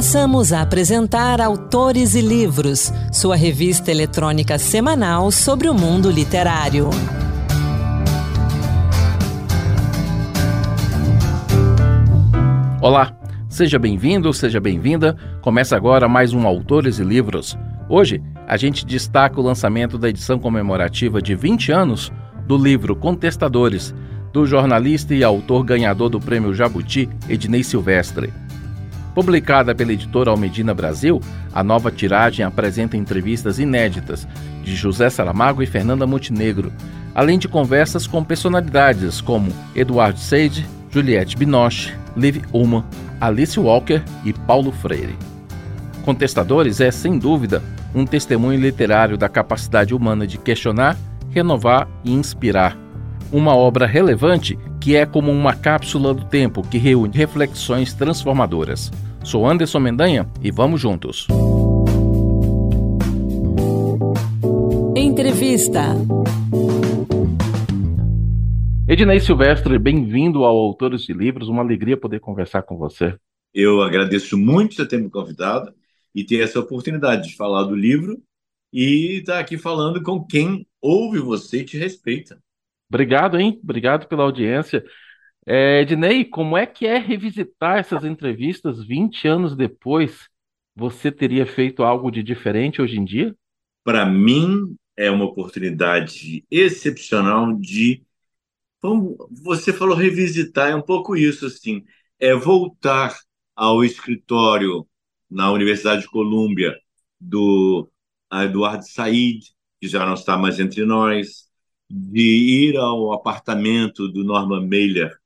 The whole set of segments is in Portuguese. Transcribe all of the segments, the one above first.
Passamos a apresentar Autores e Livros, sua revista eletrônica semanal sobre o mundo literário. Olá, seja bem-vindo, seja bem-vinda. Começa agora mais um Autores e Livros. Hoje a gente destaca o lançamento da edição comemorativa de 20 anos do livro Contestadores, do jornalista e autor ganhador do Prêmio Jabuti, Ednei Silvestre. Publicada pela editora Almedina Brasil, a nova tiragem apresenta entrevistas inéditas de José Saramago e Fernanda Montenegro, além de conversas com personalidades como Eduardo Seide, Juliette Binoche, Liv Ullmann, Alice Walker e Paulo Freire. Contestadores é, sem dúvida, um testemunho literário da capacidade humana de questionar, renovar e inspirar. Uma obra relevante que é como uma cápsula do tempo que reúne reflexões transformadoras. Sou Anderson Mendanha e vamos juntos. Entrevista. Ednei Silvestre, bem-vindo ao Autores de Livros. Uma alegria poder conversar com você. Eu agradeço muito você ter me convidado e ter essa oportunidade de falar do livro e estar aqui falando com quem ouve você e te respeita. Obrigado, hein? Obrigado pela audiência. É, Ednei, como é que é revisitar essas entrevistas 20 anos depois? Você teria feito algo de diferente hoje em dia? Para mim, é uma oportunidade excepcional de você falou revisitar, é um pouco isso, assim, é voltar ao escritório na Universidade de Colômbia do Eduardo Said, que já não está mais entre nós, de ir ao apartamento do Norman Mailer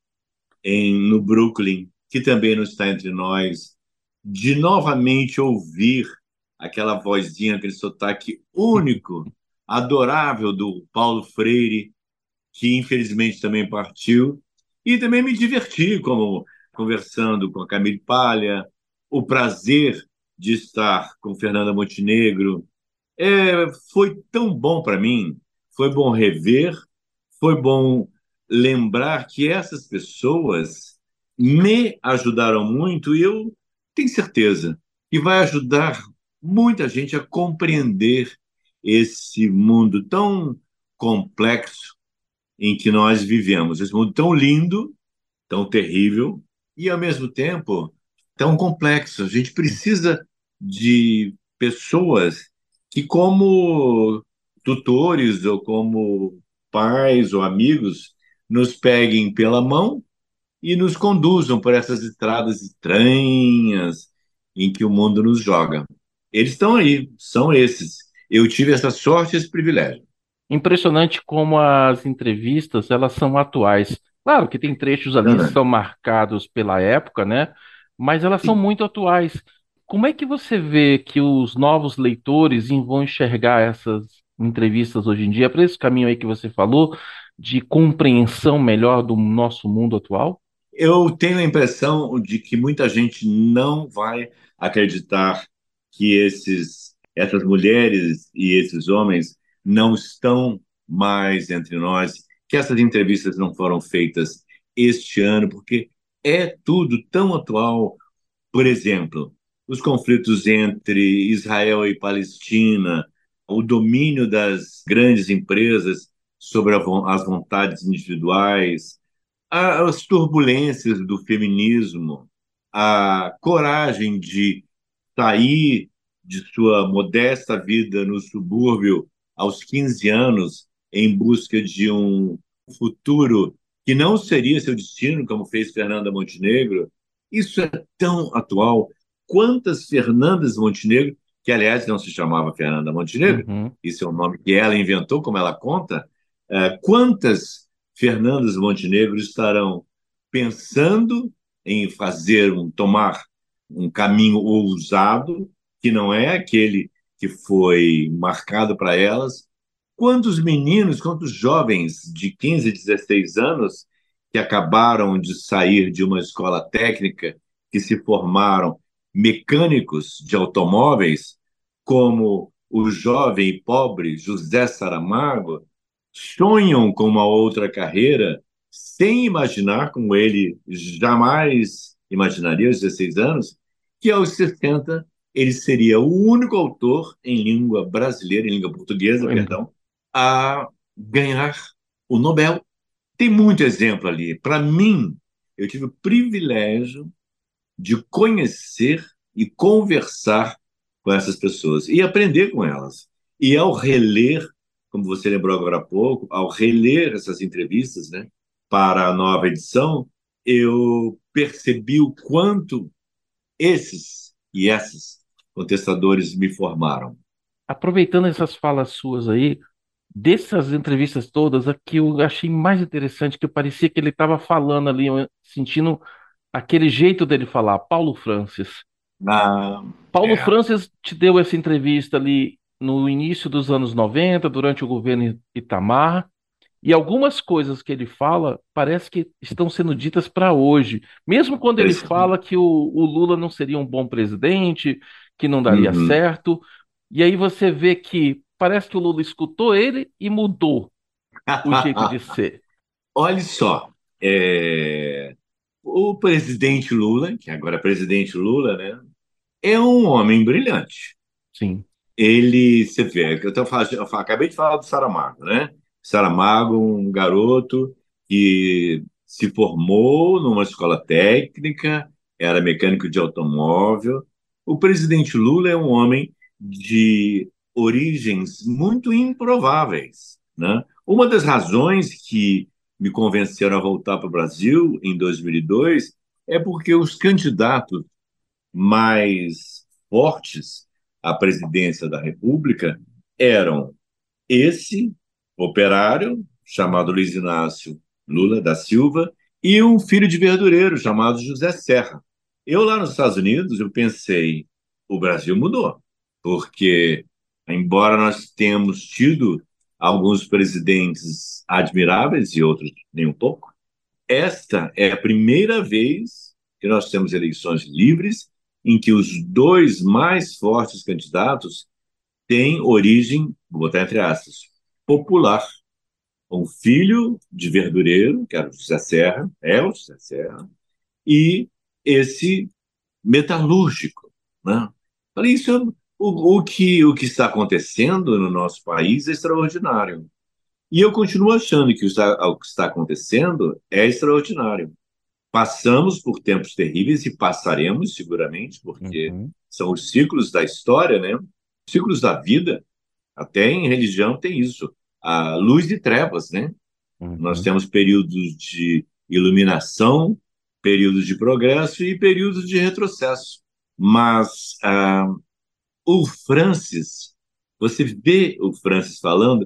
em, no Brooklyn, que também não está entre nós, de novamente ouvir aquela vozinha, aquele sotaque único, adorável do Paulo Freire, que infelizmente também partiu, e também me diverti como conversando com a Camille Palha, o prazer de estar com Fernanda Montenegro. É, foi tão bom para mim, foi bom rever, foi bom lembrar que essas pessoas me ajudaram muito e eu tenho certeza que vai ajudar muita gente a compreender esse mundo tão complexo em que nós vivemos. Esse mundo tão lindo, tão terrível e, ao mesmo tempo, tão complexo. A gente precisa de pessoas que, como tutores ou como pais ou amigos, nos peguem pela mão e nos conduzam por essas estradas estranhas em que o mundo nos joga. Eles estão aí, são esses. Eu tive essa sorte, esse privilégio. Impressionante como as entrevistas elas são atuais. Claro que tem trechos ali que são marcados pela época, né? Mas elas Sim. são muito atuais. Como é que você vê que os novos leitores vão enxergar essas entrevistas hoje em dia, para esse caminho aí que você falou, de compreensão melhor do nosso mundo atual? Eu tenho a impressão de que muita gente não vai acreditar que esses, essas mulheres e esses homens não estão mais entre nós, que essas entrevistas não foram feitas este ano, porque é tudo tão atual. Por exemplo, os conflitos entre Israel e Palestina, o domínio das grandes empresas sobre as vontades individuais, as turbulências do feminismo, a coragem de sair de sua modesta vida no subúrbio aos 15 anos em busca de um futuro que não seria seu destino, como fez Fernanda Montenegro. Isso é tão atual. Quantas Fernandas Montenegro, que aliás não se chamava Fernanda Montenegro, uhum. isso é um nome que ela inventou, como ela conta, é, quantas Fernandas Montenegro estarão pensando em fazer um tomar um caminho ousado que não é aquele que foi marcado para elas. Quantos meninos, quantos jovens de 15, 16 anos que acabaram de sair de uma escola técnica, que se formaram mecânicos de automóveis, como o jovem e pobre José Saramago, sonham com uma outra carreira sem imaginar, como ele jamais imaginaria aos 16 anos, que aos 60 ele seria o único autor em língua brasileira, em língua portuguesa, perdão, a ganhar o Nobel. Tem muito exemplo ali. Para mim, eu tive o privilégio de conhecer e conversar com essas pessoas e aprender com elas. E ao reler, como você lembrou agora há pouco, ao reler essas entrevistas, né, para a nova edição, eu percebi o quanto esses e essas contestadores me formaram. Aproveitando essas falas suas aí, dessas entrevistas todas, a que eu achei mais interessante, que parecia que ele estava falando ali, sentindo aquele jeito dele falar, Paulo Francis. Ah, Paulo é. Francis te deu essa entrevista ali no início dos anos 90, durante o governo Itamar, e algumas coisas que ele fala parece que estão sendo ditas para hoje. Mesmo quando ele Esse- fala que o, o Lula não seria um bom presidente, que não daria Uhum. certo, e aí você vê que parece que o Lula escutou ele e mudou o jeito de ser. Olha só, é, o presidente Lula, que agora é presidente Lula, né, é um homem brilhante. Sim. Ele, você vê, eu, tô eu acabei de falar do Saramago, né? Saramago, um garoto que se formou numa escola técnica, era mecânico de automóvel. O presidente Lula é um homem de origens muito improváveis, né? Uma das razões que me convenceram a voltar para o Brasil em 2002 é porque os candidatos mais fortes à presidência da República eram esse operário, chamado Luiz Inácio Lula da Silva, e um filho de verdureiro, chamado José Serra. Eu, lá nos Estados Unidos, eu pensei, o Brasil mudou, porque, embora nós tenhamos tido alguns presidentes admiráveis e outros nem um pouco, esta é a primeira vez que nós temos eleições livres em que os dois mais fortes candidatos têm origem, vou botar entre aspas, popular. Um filho de verdureiro, que era o José Serra, é o José Serra, e esse metalúrgico. Né? Falei, isso é, o, o, que, o que está acontecendo no nosso país é extraordinário. E eu continuo achando que o, o que está acontecendo é extraordinário. Passamos por tempos terríveis e passaremos seguramente, porque Uhum. são os ciclos da história, né? Os ciclos da vida. Até em religião tem isso. A luz e trevas, né? Uhum. Nós temos períodos de iluminação, períodos de progresso e períodos de retrocesso. Mas ah, o Francis, você vê o Francis falando,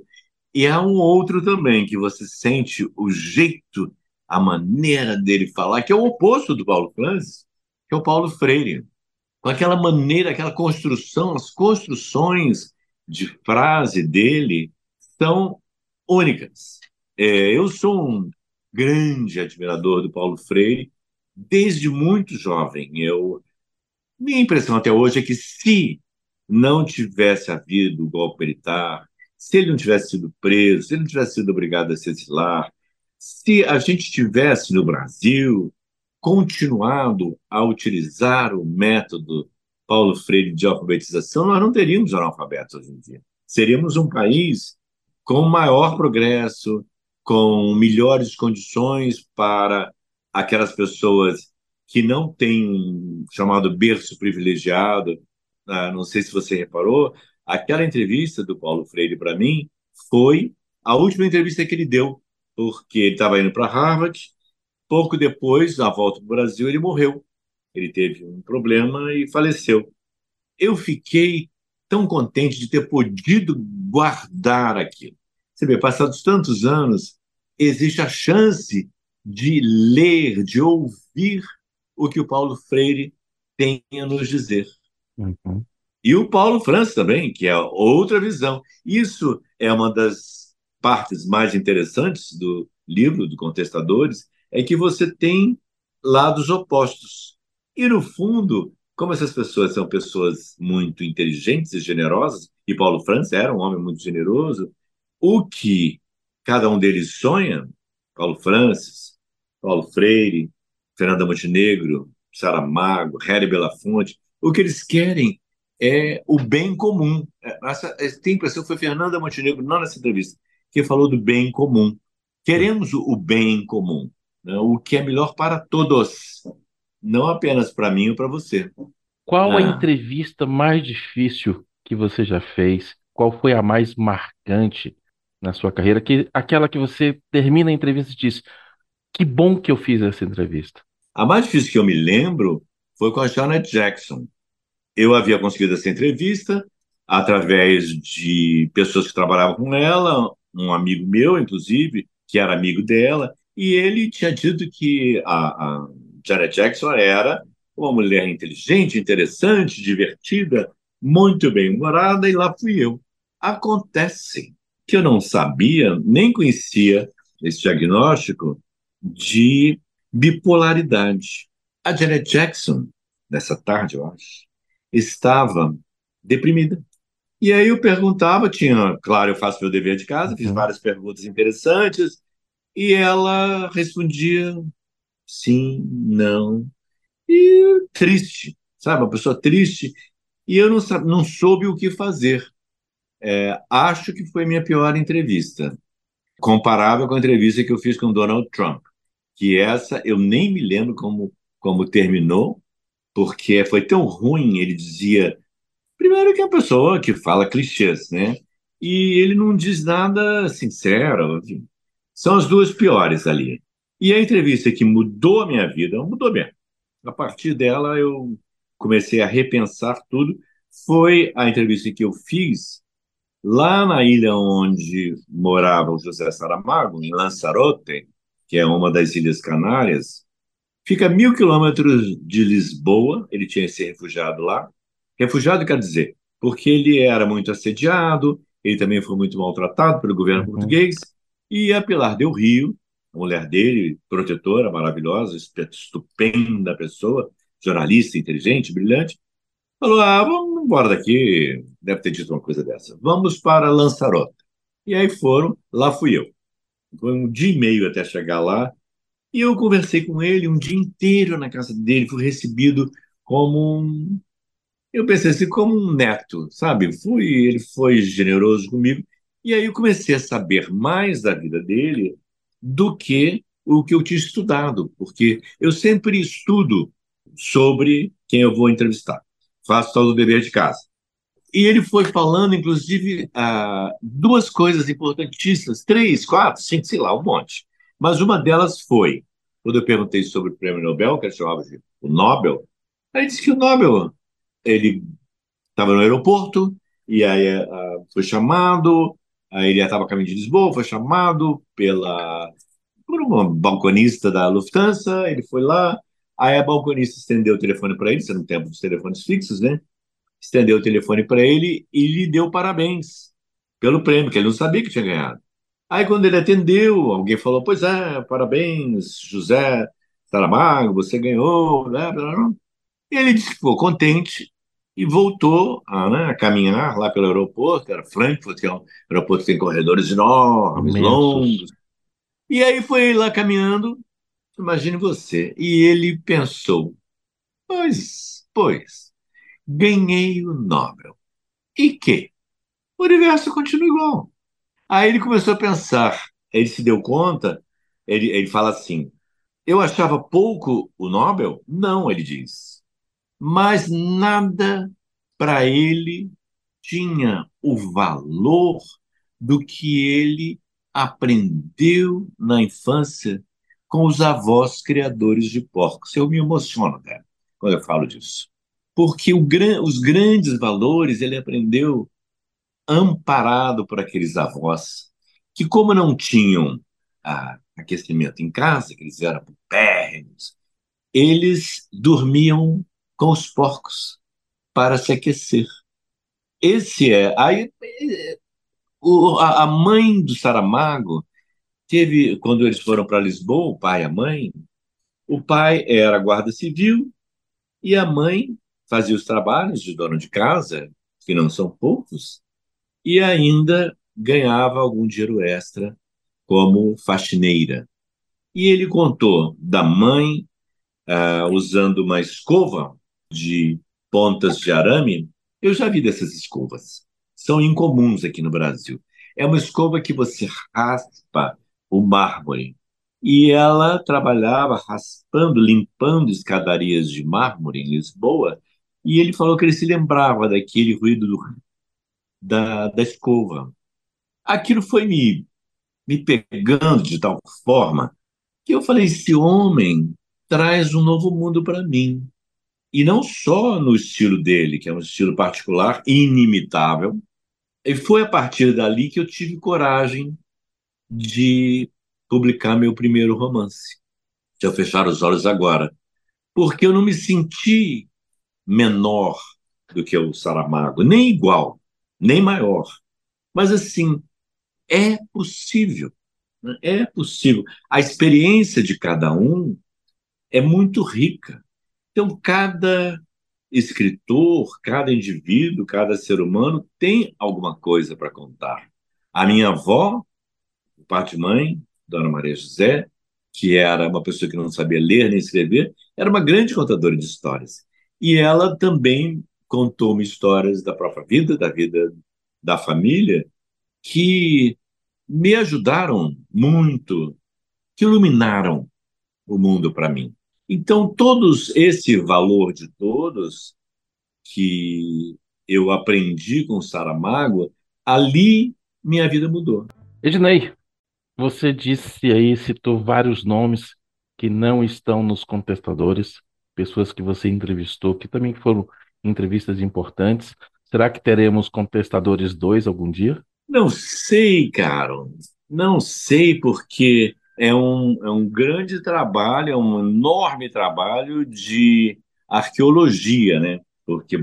e há um outro também que você sente o jeito, a maneira dele falar, que é o oposto do Paulo Francis, que é o Paulo Freire. Com aquela maneira, aquela construção, as construções de frase dele são únicas. É, eu sou um grande admirador do Paulo Freire desde muito jovem. Eu, minha impressão até hoje é que se não tivesse havido o golpe militar, se ele não tivesse sido preso, se ele não tivesse sido obrigado a se exilar, se a gente tivesse no Brasil continuado a utilizar o método Paulo Freire de alfabetização, nós não teríamos analfabetos hoje em dia. Seríamos um país com maior progresso, com melhores condições para aquelas pessoas que não têm chamado berço privilegiado. Ah, não sei se você reparou, aquela entrevista do Paulo Freire para mim foi a última entrevista que ele deu, porque ele estava indo para Harvard. Pouco depois, na volta para o Brasil, ele morreu. Ele teve um problema e faleceu. Eu fiquei tão contente de ter podido guardar aquilo. Você vê, passados tantos anos, existe a chance de ler, de ouvir o que o Paulo Freire tem a nos dizer. Uhum. E o Paulo Francis também, que é outra visão. Isso é uma das partes mais interessantes do livro do Contestadores, é que você tem lados opostos. E, no fundo, como essas pessoas são pessoas muito inteligentes e generosas, e Paulo Francis era um homem muito generoso, o que cada um deles sonha, Paulo Francis, Paulo Freire, Fernanda Montenegro, Saramago, Harry Belafonte, O que eles querem é o bem comum. Essa, tem impressão que foi Fernanda Montenegro, não nessa entrevista, que falou do bem comum. Queremos o bem comum, né? o que é melhor para todos, não apenas para mim ou para você. Qual a ah. entrevista mais difícil que você já fez? Qual foi a mais marcante na sua carreira? Que, aquela que você termina a entrevista e diz: Que bom que eu fiz essa entrevista. A mais difícil que eu me lembro foi com a Janet Jackson. Eu havia conseguido essa entrevista através de pessoas que trabalhavam com ela, um amigo meu, inclusive, que era amigo dela, e ele tinha dito que a, a Janet Jackson era uma mulher inteligente, interessante, divertida, muito bem-humorada, e lá fui eu. Acontece que eu não sabia, nem conhecia esse diagnóstico de bipolaridade. A Janet Jackson, nessa tarde, eu acho, estava deprimida. E aí eu perguntava, tinha, claro, eu faço meu dever de casa, fiz uhum. várias perguntas interessantes, e ela respondia sim, não, e triste, sabe? Uma pessoa triste, e eu não, não soube o que fazer. É, acho que foi minha pior entrevista, comparável com a entrevista que eu fiz com Donald Trump, que essa eu nem me lembro como, como terminou, porque foi tão ruim, ele dizia Primeiro que é uma pessoa que fala clichês, né? E ele não diz nada sincero. Enfim. São as duas piores ali. E a entrevista que mudou a minha vida, mudou bem. A partir dela eu comecei a repensar tudo. Foi a entrevista que eu fiz lá na ilha onde morava o José Saramago, em Lanzarote, que é uma das Ilhas Canárias. Fica a mil quilômetros de Lisboa, ele tinha se refugiado lá. Refugiado quer dizer, porque ele era muito assediado, ele também foi muito maltratado pelo governo uhum. português, e a Pilar Del Rio, a mulher dele, protetora, maravilhosa, estupenda pessoa, jornalista, inteligente, brilhante, falou: Ah, vamos embora daqui. Deve ter dito uma coisa dessa. Vamos para Lanzarote. E aí foram, lá fui eu. Foi um dia e meio até chegar lá. E eu conversei com ele um dia inteiro na casa dele, fui recebido como um eu pensei assim, como um neto, sabe? Fui, ele foi generoso comigo. E aí eu comecei a saber mais da vida dele do que o que eu tinha estudado, porque eu sempre estudo sobre quem eu vou entrevistar. Faço todo o dever de casa. E ele foi falando, inclusive, ah, duas coisas importantíssimas, três, quatro, cinco, sei lá, um monte. Mas uma delas foi, quando eu perguntei sobre o prêmio Nobel, que ele chamava de o Nobel, aí disse que o Nobel ele estava no aeroporto e aí uh, foi chamado, aí ele estava a caminho de Lisboa, foi chamado pela por uma balconista da Lufthansa, ele foi lá, aí a balconista estendeu o telefone para ele, isso era tempo dos telefones fixos, né? Estendeu o telefone para ele e lhe deu parabéns pelo prêmio, que ele não sabia que tinha ganhado. Aí, quando ele atendeu, alguém falou: Pois é, parabéns, José Saramago, você ganhou, né? E ele disse que ficou contente e voltou a, né, a, caminhar lá pelo aeroporto, era Frankfurt, que é um aeroporto que tem corredores enormes, longos. E aí foi lá caminhando, imagine você. E ele pensou: pois, pois, ganhei o Nobel. E que? O universo continua igual. Aí ele começou a pensar, ele se deu conta, ele, ele fala assim: eu achava pouco o Nobel? Não, ele diz mas nada para ele tinha o valor do que ele aprendeu na infância com os avós criadores de porcos. Eu me emociono, cara, quando eu falo disso. Porque os grandes valores ele aprendeu amparado por aqueles avós que, como não tinham ah, aquecimento em casa, que eles eram pérrimos, eles dormiam com os porcos para se aquecer. Esse é. Aí, o, a, mãe do Saramago teve, quando eles foram para Lisboa, o pai e a mãe, o pai era guarda civil e a mãe fazia os trabalhos de dona de casa, que não são poucos, e ainda ganhava algum dinheiro extra como faxineira. E ele contou da mãe uh, usando uma escova de pontas de arame, eu já vi dessas escovas. São incomuns aqui no Brasil. É uma escova que você raspa o mármore. E ela trabalhava raspando, limpando escadarias de mármore em Lisboa. E ele falou que ele se lembrava daquele ruído do, da, da escova. Aquilo foi me, me pegando de tal forma que eu falei: esse homem traz um novo mundo para mim. E não só no estilo dele, que é um estilo particular, inimitável. E foi a partir dali que eu tive coragem de publicar meu primeiro romance. Se eu fechar os olhos agora. Porque eu não me senti menor do que o Saramago, nem igual, nem maior. Mas assim, é possível. Né? É possível. A experiência de cada um é muito rica. Então, cada escritor, cada indivíduo, cada ser humano tem alguma coisa para contar. A minha avó, o pai de mãe, Dona Maria José, que era uma pessoa que não sabia ler nem escrever, era uma grande contadora de histórias. E ela também contou-me histórias da própria vida, da vida da família, que me ajudaram muito, que iluminaram o mundo para mim. Então, todos esse valor de todos que eu aprendi com Saramago, ali minha vida mudou. Ednei, você disse aí, citou vários nomes que não estão nos contestadores, pessoas que você entrevistou, que também foram entrevistas importantes. Será que teremos contestadores dois algum dia? Não sei, Caro. Não sei, porque é um, é um grande trabalho, é um enorme trabalho de arqueologia, né? Porque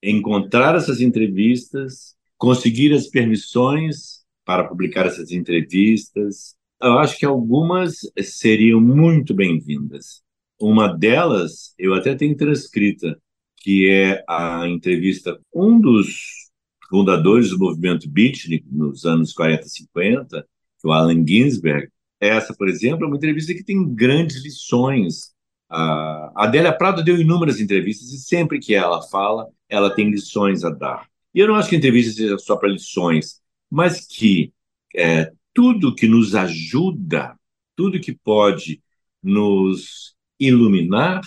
encontrar essas entrevistas, conseguir as permissões para publicar essas entrevistas, eu acho que algumas seriam muito bem-vindas. Uma delas, eu até tenho transcrita, que é a entrevista um dos fundadores do movimento beatnik nos anos 40 e 50, o Allen Ginsberg, essa, por exemplo, é uma entrevista que tem grandes lições. A Adélia Prado deu inúmeras entrevistas e sempre que ela fala, ela tem lições a dar. E eu não acho que a entrevista seja só para lições, mas que é, tudo que nos ajuda, tudo que pode nos iluminar,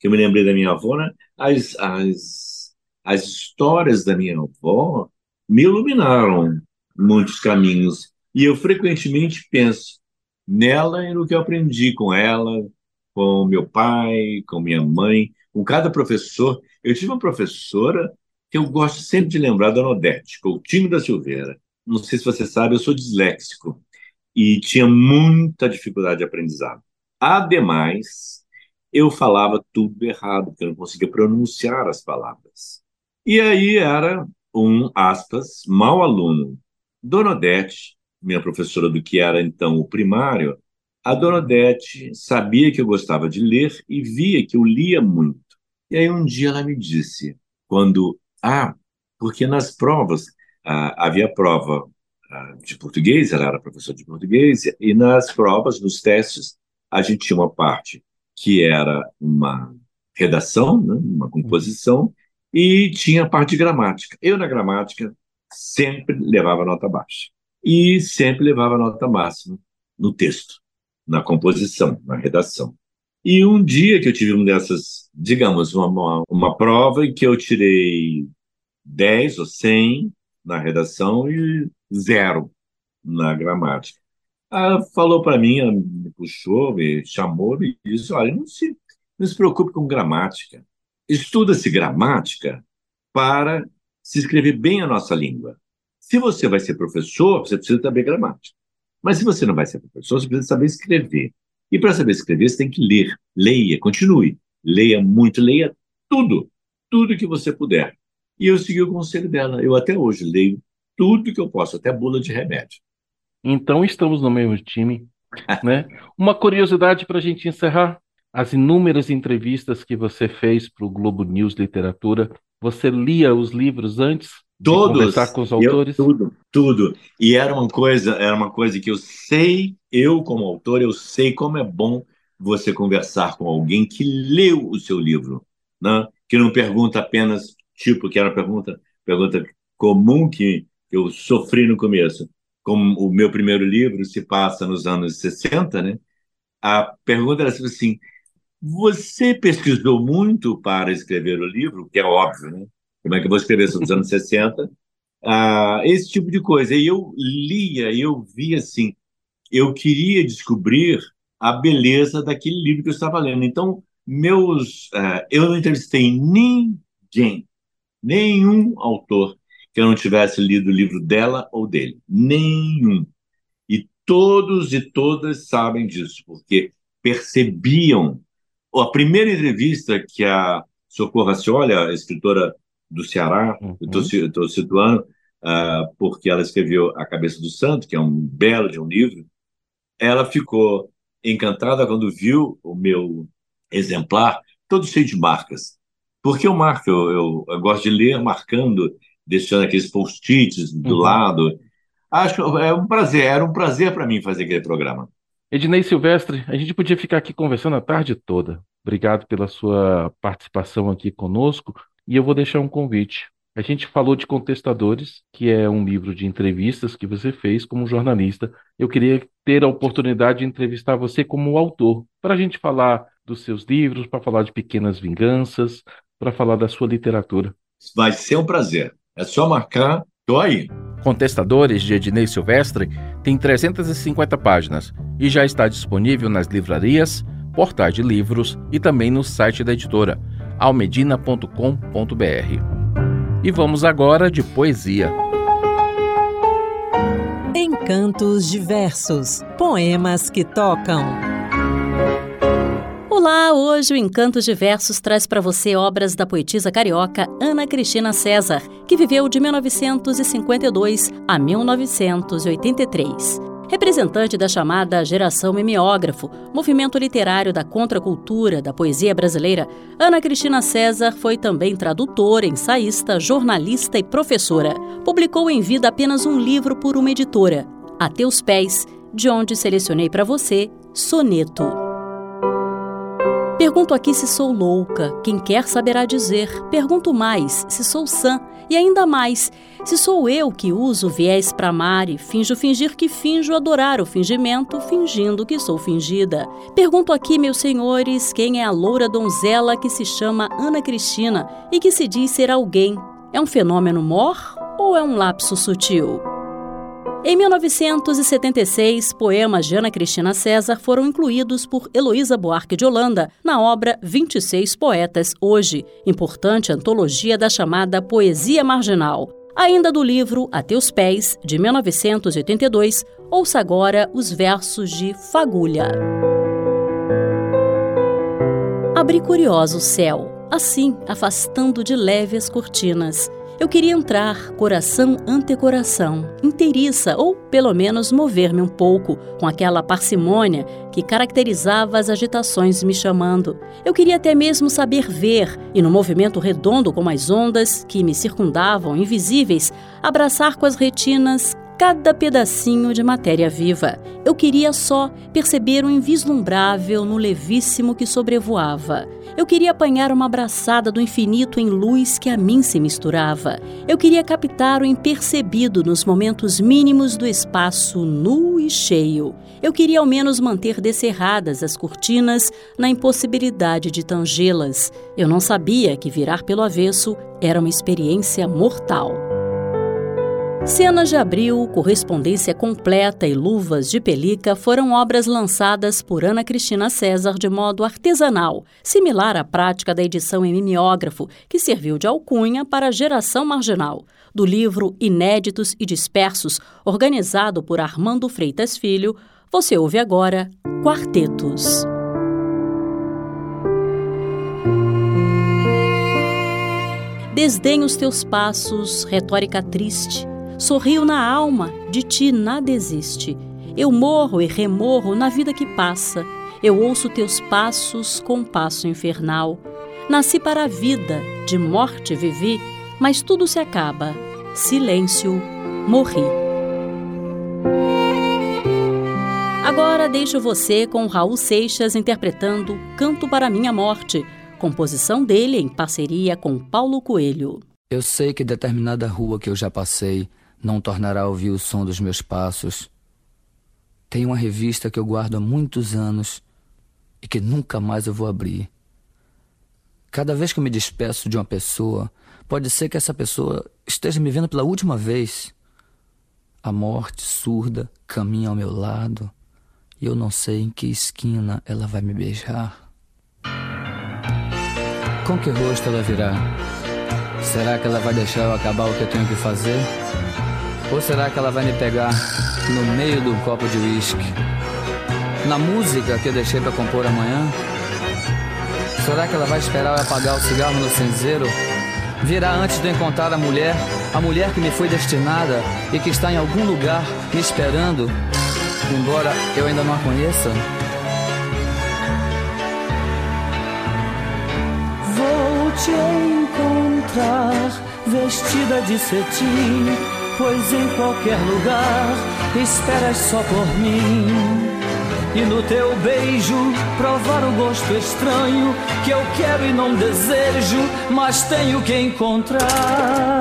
que eu me lembrei da minha avó, né? as, as, as histórias da minha avó me iluminaram muitos caminhos. E eu frequentemente penso, nela e no que eu aprendi com ela, com meu pai, com minha mãe, com cada professor. Eu tive uma professora que eu gosto sempre de lembrar, Dona Odete, Coutinho da Silveira. Não sei se você sabe, eu sou disléxico e tinha muita dificuldade de aprendizado. Ademais, eu falava tudo errado, porque eu não conseguia pronunciar as palavras. E aí era um, aspas, mau aluno. Dona Odete minha professora do que era então o primário, a Dona Odete sabia que eu gostava de ler e via que eu lia muito. E aí um dia ela me disse, quando, ah, porque nas provas, ah, havia prova ah, de português, ela era professora de português, e nas provas, nos testes, a gente tinha uma parte que era uma redação, né, uma composição, e tinha a parte de gramática. Eu, na gramática, sempre levava nota baixa e sempre levava nota máxima no texto, na composição, na redação. E um dia que eu tive uma dessas, digamos, uma, uma prova em que eu tirei 10 ou 100 na redação e zero na gramática. Ela falou para mim, me puxou, me chamou e disse: olha, não se, não se preocupe com gramática. Estuda-se gramática para se escrever bem a nossa língua. Se você vai ser professor, você precisa saber gramática. Mas se você não vai ser professor, você precisa saber escrever. E para saber escrever, você tem que ler. Leia, continue. Leia muito, leia tudo. Tudo que você puder. E eu segui o conselho dela. Eu até hoje leio tudo que eu posso, até bula de remédio. Então estamos no mesmo time. né? Uma curiosidade para a gente encerrar: as inúmeras entrevistas que você fez para o Globo News Literatura, você lia os livros antes? Todos. conversar com os autores? Eu, tudo, tudo. E era uma coisa, era uma coisa que eu sei, eu como autor, eu sei como é bom você conversar com alguém que leu o seu livro, né? que não pergunta apenas tipo, que era uma pergunta, pergunta comum que eu sofri no começo. Como o meu primeiro livro se passa nos anos 60, né? A pergunta era assim: você pesquisou muito para escrever o livro? Que é óbvio, né? Como é que eu vou escrever sobre os anos 60? Ah, esse tipo de coisa. E eu lia, eu via assim, eu queria descobrir a beleza daquele livro que eu estava lendo. Então, meus, uh, eu não entrevistei ninguém, nenhum autor que eu não tivesse lido o livro dela ou dele, nenhum. E todos e todas sabem disso, porque percebiam. A primeira entrevista que a Socorro Racioli, a escritora do Ceará, uhum. estou situando, uh, porque ela escreveu A Cabeça do Santo, que é um belo de um livro, ela ficou encantada quando viu o meu exemplar, todo cheio de marcas. Porque eu marco, eu, eu, eu gosto de ler marcando, deixando aqueles post-its do uhum. lado. Acho que é um prazer, era um prazer para mim fazer aquele programa. Ednei Silvestre, a gente podia ficar aqui conversando a tarde toda. Obrigado pela sua participação aqui conosco. E eu vou deixar um convite. A gente falou de Contestadores, que é um livro de entrevistas que você fez como jornalista. Eu queria ter a oportunidade de entrevistar você como autor, para a gente falar dos seus livros, para falar de Pequenas Vinganças, para falar da sua literatura. Vai ser um prazer. É só marcar, tô aí. Contestadores de Ednei Silvestre tem 350 páginas e já está disponível nas livrarias, portais de livros e também no site da editora almedina.com.br. E vamos agora de poesia. Encantos diversos, poemas que tocam. Olá, hoje o Encantos Diversos traz para você obras da poetisa carioca Ana Cristina César, que viveu de 1952 a 1983 representante da chamada geração mimeógrafo, movimento literário da contracultura da poesia brasileira, Ana Cristina César foi também tradutora, ensaísta, jornalista e professora. Publicou em vida apenas um livro por uma editora, A Teus Pés, de onde selecionei para você Soneto. Pergunto aqui se sou louca, quem quer saberá dizer. Pergunto mais se sou sã, e ainda mais se sou eu que uso viés para amar e finjo fingir que finjo adorar o fingimento, fingindo que sou fingida. Pergunto aqui, meus senhores, quem é a loura donzela que se chama Ana Cristina e que se diz ser alguém. É um fenômeno mor ou é um lapso sutil? Em 1976, poemas de Ana Cristina César foram incluídos por Heloísa Buarque de Holanda na obra 26 Poetas Hoje, importante antologia da chamada Poesia Marginal. Ainda do livro A Teus Pés, de 1982, ouça agora os versos de Fagulha. Abri curioso o céu, assim afastando de leve as cortinas eu queria entrar coração ante coração, inteiriça, ou pelo menos mover-me um pouco com aquela parcimônia que caracterizava as agitações me chamando. Eu queria até mesmo saber ver, e no movimento redondo como as ondas que me circundavam, invisíveis, abraçar com as retinas cada pedacinho de matéria viva. Eu queria só perceber o invislumbrável no levíssimo que sobrevoava. Eu queria apanhar uma abraçada do infinito em luz que a mim se misturava. Eu queria captar o impercebido nos momentos mínimos do espaço nu e cheio. Eu queria ao menos manter descerradas as cortinas na impossibilidade de tangê-las. Eu não sabia que virar pelo avesso era uma experiência mortal. Cenas de Abril, Correspondência Completa e Luvas de Pelica foram obras lançadas por Ana Cristina César de modo artesanal, similar à prática da edição em mimeógrafo, que serviu de alcunha para a geração marginal. Do livro Inéditos e Dispersos, organizado por Armando Freitas Filho, você ouve agora Quartetos. Desdenho os teus passos, retórica triste Sorrio na alma, de ti nada existe. Eu morro e remorro na vida que passa. Eu ouço teus passos com passo infernal. Nasci para a vida, de morte vivi, mas tudo se acaba. Silêncio, morri. Agora deixo você com Raul Seixas interpretando Canto para Minha Morte, composição dele em parceria com Paulo Coelho. Eu sei que determinada rua que eu já passei não tornará a ouvir o som dos meus passos. Tem uma revista que eu guardo há muitos anos e que nunca mais eu vou abrir. Cada vez que eu me despeço de uma pessoa, pode ser que essa pessoa esteja me vendo pela última vez. A morte surda caminha ao meu lado e eu não sei em que esquina ela vai me beijar. Com que rosto ela virá? Será que ela vai deixar eu acabar o que eu tenho que fazer? Ou será que ela vai me pegar no meio do copo de uísque? Na música que eu deixei para compor amanhã? Será que ela vai esperar eu apagar o cigarro no cinzeiro? Virá antes de encontrar a mulher, a mulher que me foi destinada e que está em algum lugar me esperando, embora eu ainda não a conheça? Vou te encontrar vestida de cetim, pois em qualquer lugar esperas só por mim. E no teu beijo provar o gosto estranho que eu quero e não desejo, mas tenho que encontrar.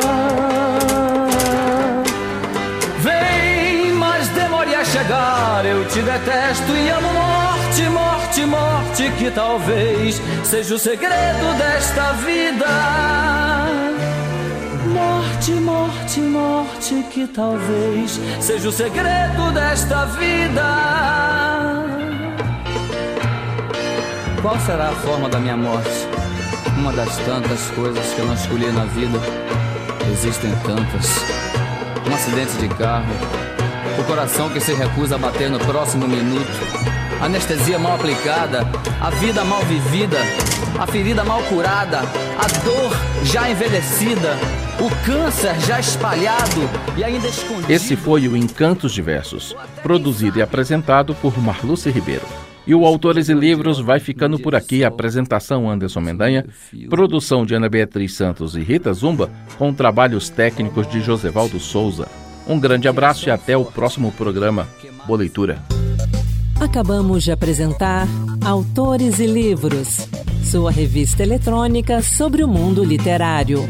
Vem, mas demore a chegar. Eu te detesto e amo morte, morte, morte, que talvez seja o segredo desta vida. Morte, morte, morte, que talvez seja o segredo desta vida. Qual será a forma da minha morte? Uma das tantas coisas que eu não escolhi na vida. Existem tantas. Um acidente de carro. O coração que se recusa a bater no próximo minuto. Anestesia mal aplicada. A vida mal vivida. A ferida mal curada. A dor já envelhecida. O câncer já espalhado e ainda escondido. Esse foi o Encantos Diversos, produzido e apresentado por Marluce Ribeiro. E o Autores e Livros vai ficando por aqui. Apresentação Anderson Mendanha, produção de Ana Beatriz Santos e Rita Zumba, com trabalhos técnicos de Josevaldo Souza. Um grande abraço e até o próximo programa. Boa leitura. Acabamos de apresentar Autores e Livros, sua revista eletrônica sobre o mundo literário.